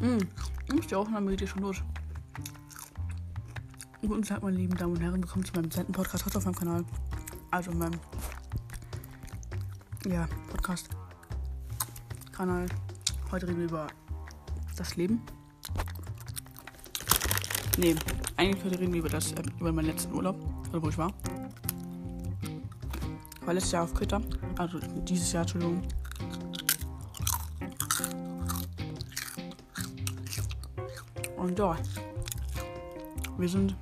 Mm, ist die Aufnahme geht hier schon los. Guten Tag, meine lieben Damen und Herren. Willkommen zu meinem zweiten Podcast heute auf meinem Kanal. Also meinem ja, Podcast Kanal. Heute reden wir über das Leben. Nee, eigentlich heute reden wir über das äh, über meinen letzten Urlaub, oder wo ich war. Ich war letztes Jahr auf Kreta, also dieses Jahr, Entschuldigung. Und ja, wir sind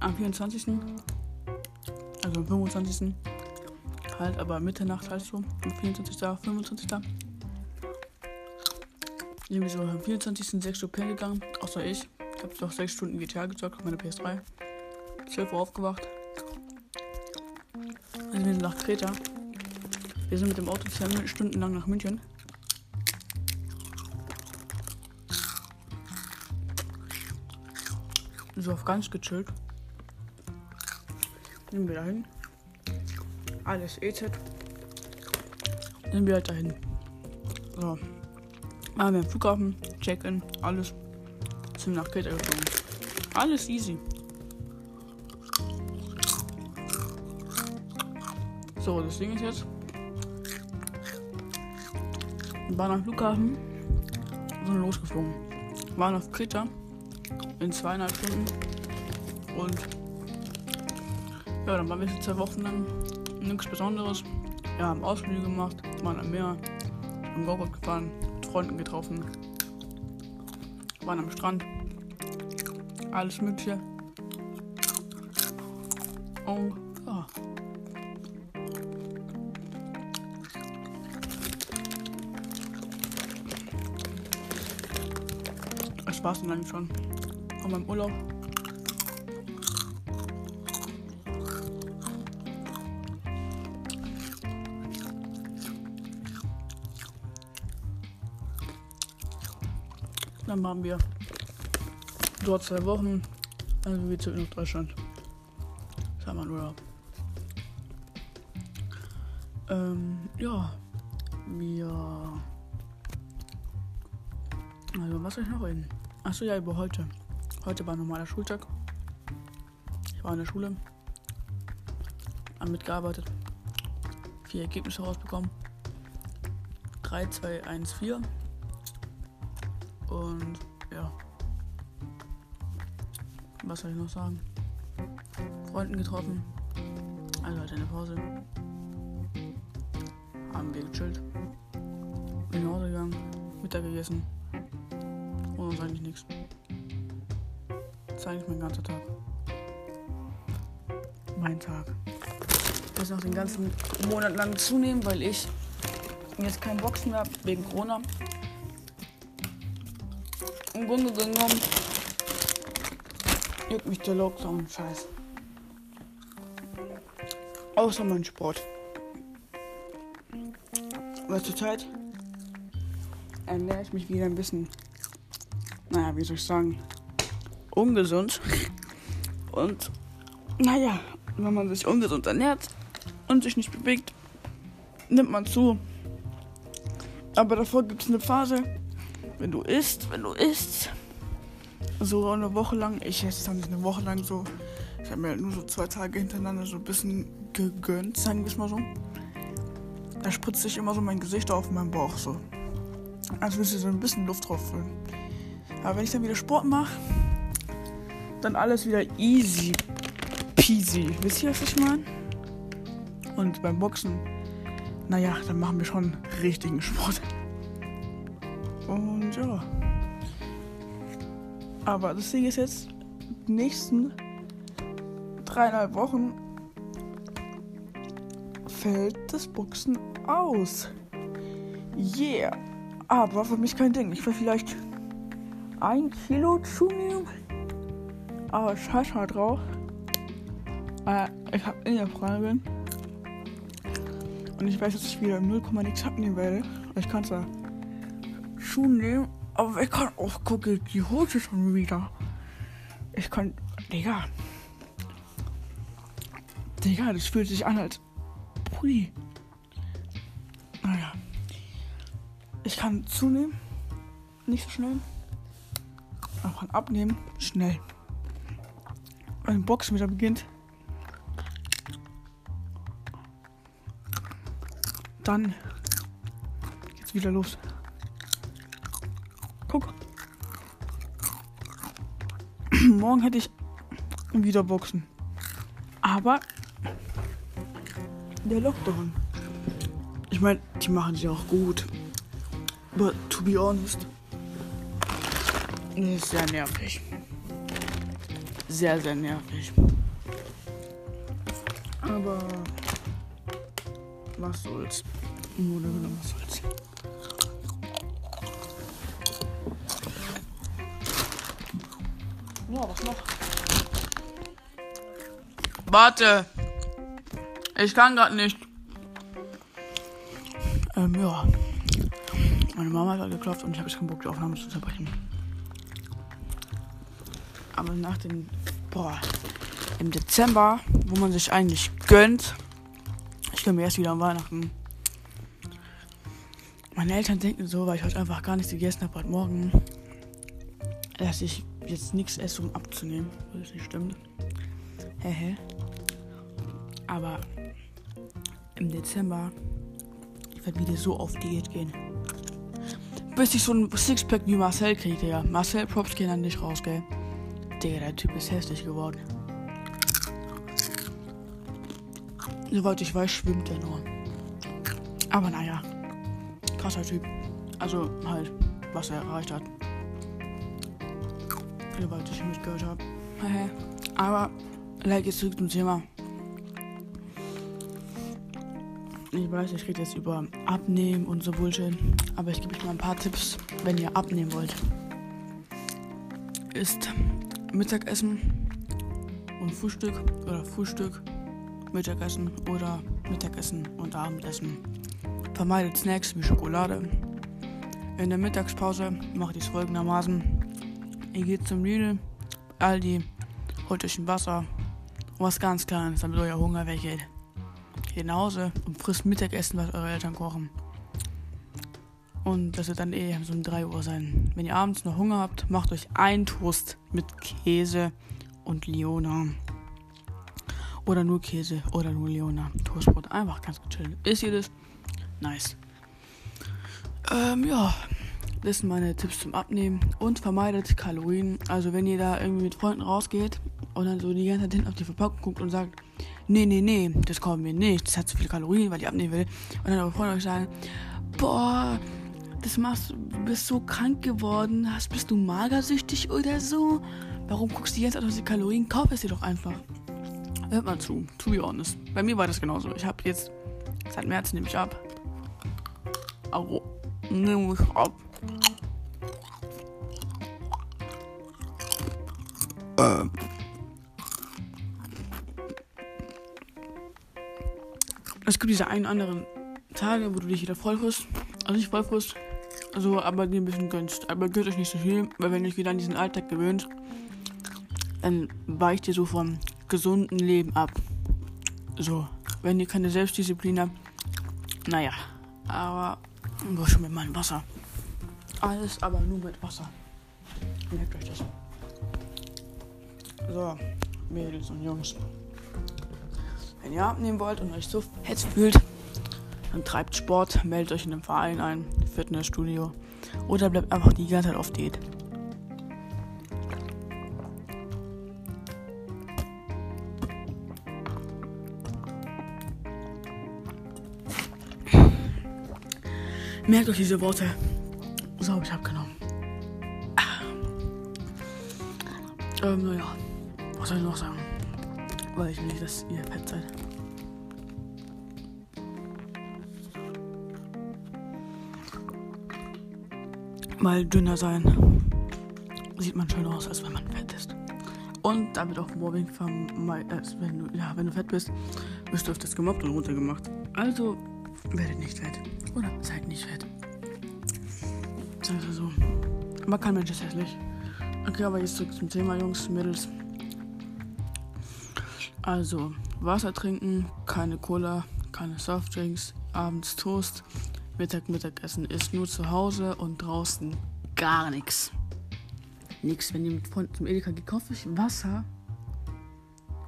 am 24. Also am 25. Halt, aber Mitternacht halt so. Am 24. 25. Sind wir so am 24. 6 Uhr pennen gegangen, außer ich. Ich habe noch 6 Stunden GTA gezockt auf meiner PS3. 12 Uhr aufgewacht. Dann sind wir nach Kreta. Wir sind mit dem Auto 10 Stunden lang nach München. So auf ganz gechillt. Nehmen wir dahin. Alles EZ. Nehmen wir halt dahin. So. Machen wir am Flughafen, Check-in, alles. Sind nach Kreta geflogen. Alles easy. So, das Ding ist jetzt. Wir waren am Flughafen, sind losgeflogen. Waren auf Kreta in zweieinhalb Stunden. Und ja, dann waren wir für zwei Wochen lang nichts Besonderes. Wir haben Ausflüge gemacht, waren am Meer, am Go-Boot gefahren, mit Freunden getroffen, waren am Strand, alles Mögliche. Und ja. Das war's dann eigentlich schon von meinem Urlaub. Dann waren wir dort zwei Wochen, also wir zurück nach Deutschland. Das war mein Urlaub. Ähm, ja, wir. Also, was soll ich noch reden? Achso, ja, über heute. Heute war ein normaler Schultag. Ich war in der Schule. Hab mitgearbeitet. Vier Ergebnisse rausbekommen. 3, 2, 1, 4. Und ja. Was soll ich noch sagen? Freunden getroffen. Also halt eine Pause. Haben wir gechillt. Bin nach Hause gegangen. Mittag gegessen. Und uns eigentlich nichts. Das ist eigentlich mein ganzer Tag. Mein Tag. Ich muss noch den ganzen Monat lang zunehmen, weil ich jetzt keinen Boxen mehr habe wegen Corona. Im Grunde genommen juckt mich der Lockdown scheiß. Außer mein Sport. Aber zurzeit ernähre ich mich wieder ein bisschen, naja, wie soll ich sagen, ungesund. Und naja, wenn man sich ungesund ernährt und sich nicht bewegt, nimmt man zu. Aber davor gibt es eine Phase, wenn du isst, wenn du isst, so eine Woche lang, ich esse dann eine Woche lang so, ich habe mir halt nur so zwei Tage hintereinander so ein bisschen gegönnt, sagen wir es mal so. Da spritzt sich immer so mein Gesicht auf meinen Bauch so. Als würde ich so ein bisschen Luft drauf füllen. Aber wenn ich dann wieder Sport mache, dann alles wieder easy peasy. Wisst ihr, was ich meine? Und beim Boxen, naja, dann machen wir schon richtigen Sport. Und ja. Aber das Ding ist jetzt, die nächsten dreieinhalb Wochen fällt das Boxen aus. Yeah. Aber für mich kein Ding. Ich will vielleicht ein Kilo zunehmen. Aber scheiß mal drauf. Äh, ich hab in der Frage. Und ich weiß, dass ich wieder im 0, nichts abnehmen werde. Ich kann zwar Schuhe nehmen, aber ich kann auch gucken, die Hose schon wieder. Ich kann. Digga. Digga, das fühlt sich an als. Pui. Naja. Ich kann zunehmen. nicht so schnell. Aber beim Abnehmen schnell. Wenn Boxen wieder beginnt, dann geht's wieder los. Guck. Morgen hätte ich wieder Boxen. Aber der Lockdown. Ich meine, die machen sich auch gut. Aber to be honest, ist sehr nervig. Sehr, sehr nervig. Aber was soll's? Genau, was soll's? Ja, was noch? Warte! Ich kann gerade nicht. Ähm, ja. Meine Mama hat geklopft und ich habe jetzt keinen Bock, die Aufnahme zu zerbrechen. Aber nach dem, boah, im Dezember, wo man sich eigentlich gönnt, ich gönne mir erst wieder an Weihnachten. Meine Eltern denken so, weil ich heute einfach gar nichts gegessen habe heute Morgen, dass ich jetzt nichts esse, um abzunehmen. Was nicht stimmt. Hehe. Aber im Dezember, ich werde wieder so auf Diät gehen. Bis ich so ein Sixpack wie Marcel kriege, Digga. Marcel Props gehen dann nicht raus, gell? Digga, der Typ ist hässlich geworden. Soweit ich weiß, schwimmt er nur. Aber naja, krasser Typ. Also halt, was er erreicht hat. Soweit ich mitgehört habe. Aber, like jetzt zurück zum Thema. Ich weiß, ich rede jetzt über Abnehmen und so Bullshit. Aber ich gebe euch mal ein paar Tipps, wenn ihr abnehmen wollt. Ist Mittagessen und Frühstück oder Frühstück, Mittagessen oder Mittagessen und Abendessen. Vermeidet Snacks wie Schokolade. In der Mittagspause macht ihr es folgendermaßen. Ihr geht zum Lidl, Aldi, holt euch ein Wasser und was ganz Kleines, damit euer Hunger weggeht geht nach Hause und frisst Mittagessen, was eure Eltern kochen. Und das wird dann eh so um 3 Uhr sein. Wenn ihr abends noch Hunger habt, macht euch einen Toast mit Käse und Leona. Oder nur Käse oder nur Leona. Toastbrot. Einfach ganz gechillt. Ist ihr das? Nice. Ähm, ja. Das sind meine Tipps zum Abnehmen. Und vermeidet Kalorien. Also wenn ihr da irgendwie mit Freunden rausgeht und dann so die ganze Zeit hinten auf die Verpackung guckt und sagt, nee, nee, nee, das kommt mir nicht, das hat zu viele Kalorien, weil ich abnehmen will. Und dann eure Freunde euch sagen, boah, das machst du bist so krank geworden, hast, bist du magersüchtig oder so? Warum guckst du jetzt auf die Kalorien? Kauf es dir doch einfach. Hört mal zu, to be honest. Bei mir war das genauso. Ich habe jetzt, seit März nehme ich ab. Au, nehme ich ab. Ähm. Es gibt diese einen anderen Tage, wo du dich wieder voll frisst. Also nicht voll also aber dir ein bisschen gönnst. Aber gönnt euch nicht so viel, weil wenn ihr euch wieder an diesen Alltag gewöhnt, dann weicht ihr so vom gesunden Leben ab. So, wenn ihr keine Selbstdisziplin habt, naja, aber wo schon mit meinem Wasser. Alles aber nur mit Wasser. Merkt euch das. So, Mädels und Jungs. Wenn ihr abnehmen wollt und euch so fett fühlt, dann treibt Sport, meldet euch in einem Verein ein, Fitnessstudio oder bleibt einfach die ganze Zeit auf Diät. Merkt euch diese Worte. So ich abgenommen. Ähm, naja. Was soll ich noch sagen? Weil ich will nicht, dass ihr fett seid. Mal dünner sein. Sieht man schön aus, als wenn man fett ist. Und damit auch Mobbing vermeiden. Äh, wenn du, ja, wenn du fett bist, wirst du öfters gemobbt und runtergemacht. Also werdet nicht fett. Oder seid nicht fett. Sagen wir so. Aber kein Mensch ist hässlich. Okay, aber jetzt zurück zum Thema, Jungs, Mädels. Also, Wasser trinken, keine Cola, keine Softdrinks, abends Toast, Mittag, Mittagessen ist nur zu Hause und draußen gar nichts. Nix, wenn ihr mit Freunden zum Edeka geht, kauft euch Wasser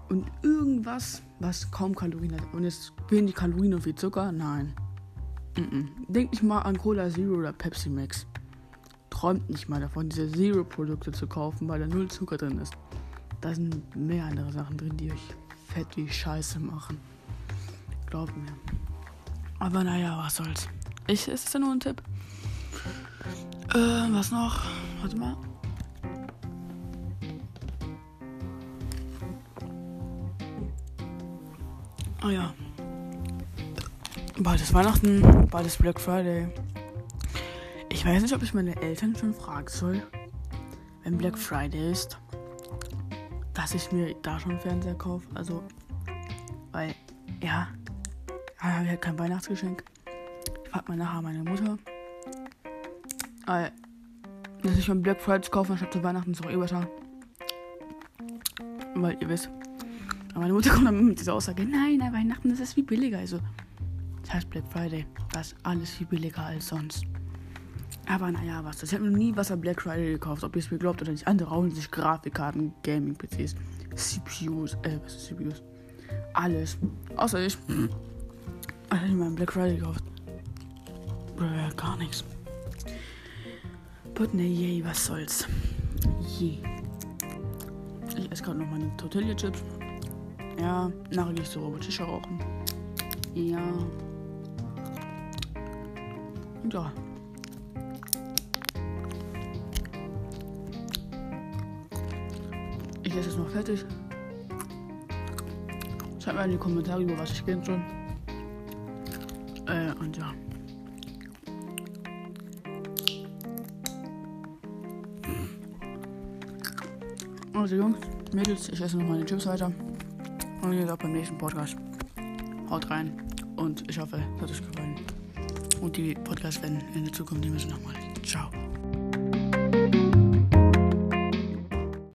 und irgendwas, was kaum Kalorien hat. Und jetzt fehlen die Kalorien und viel Zucker? Nein. Mm -mm. Denkt nicht mal an Cola Zero oder Pepsi Max. Träumt nicht mal davon, diese Zero-Produkte zu kaufen, weil da null Zucker drin ist. Da sind mehr andere Sachen drin, die euch fett wie Scheiße machen. Glaubt mir. Aber naja, was soll's. Ich, ist es ja nur ein Tipp. Äh, was noch? Warte mal. Oh ja. Bald ist Weihnachten, bald ist Black Friday. Ich weiß nicht, ob ich meine Eltern schon fragen soll, wenn Black Friday ist, dass ich mir da schon einen Fernseher kaufe. Also, weil, ja, habe ich halt kein Weihnachtsgeschenk. Ich frage mal nachher meine Mutter. Weil, dass ich mir Black Friday kaufe, anstatt zu Weihnachten ist auch eh besser. Weil ihr wisst, aber meine Mutter kommt dann mit dieser Aussage, nein, nein, Weihnachten ist es viel billiger. Also, das heißt Black Friday, das ist alles viel billiger als sonst. Aber naja, was. Ich habe noch nie was am Black Friday gekauft, ob ihr es mir glaubt oder nicht. Andere hauen sich Grafikkarten, Gaming-PCs, CPUs, äh, was ist CPUs? Alles. Außer ich. Habe ich am Black Friday gekauft? Bruh, gar nichts. But ne, yay, was soll's. Je. Ich esse gerade noch meine Tortilla-Chips. Ja, nachher gehe ich Robert Shisha rauchen. Ja. Und ja. Ich esse jetzt noch fertig. Schreibt mal in die Kommentare, über was ich gehen soll. Äh, und ja. Also Jungs, Mädels, ich esse noch meine Chips weiter. Und uns auch beim nächsten Podcast. Haut rein und ich hoffe, es hat euch gefallen. Und die Podcasts werden in der Zukunft mehr so nochmal. Ciao.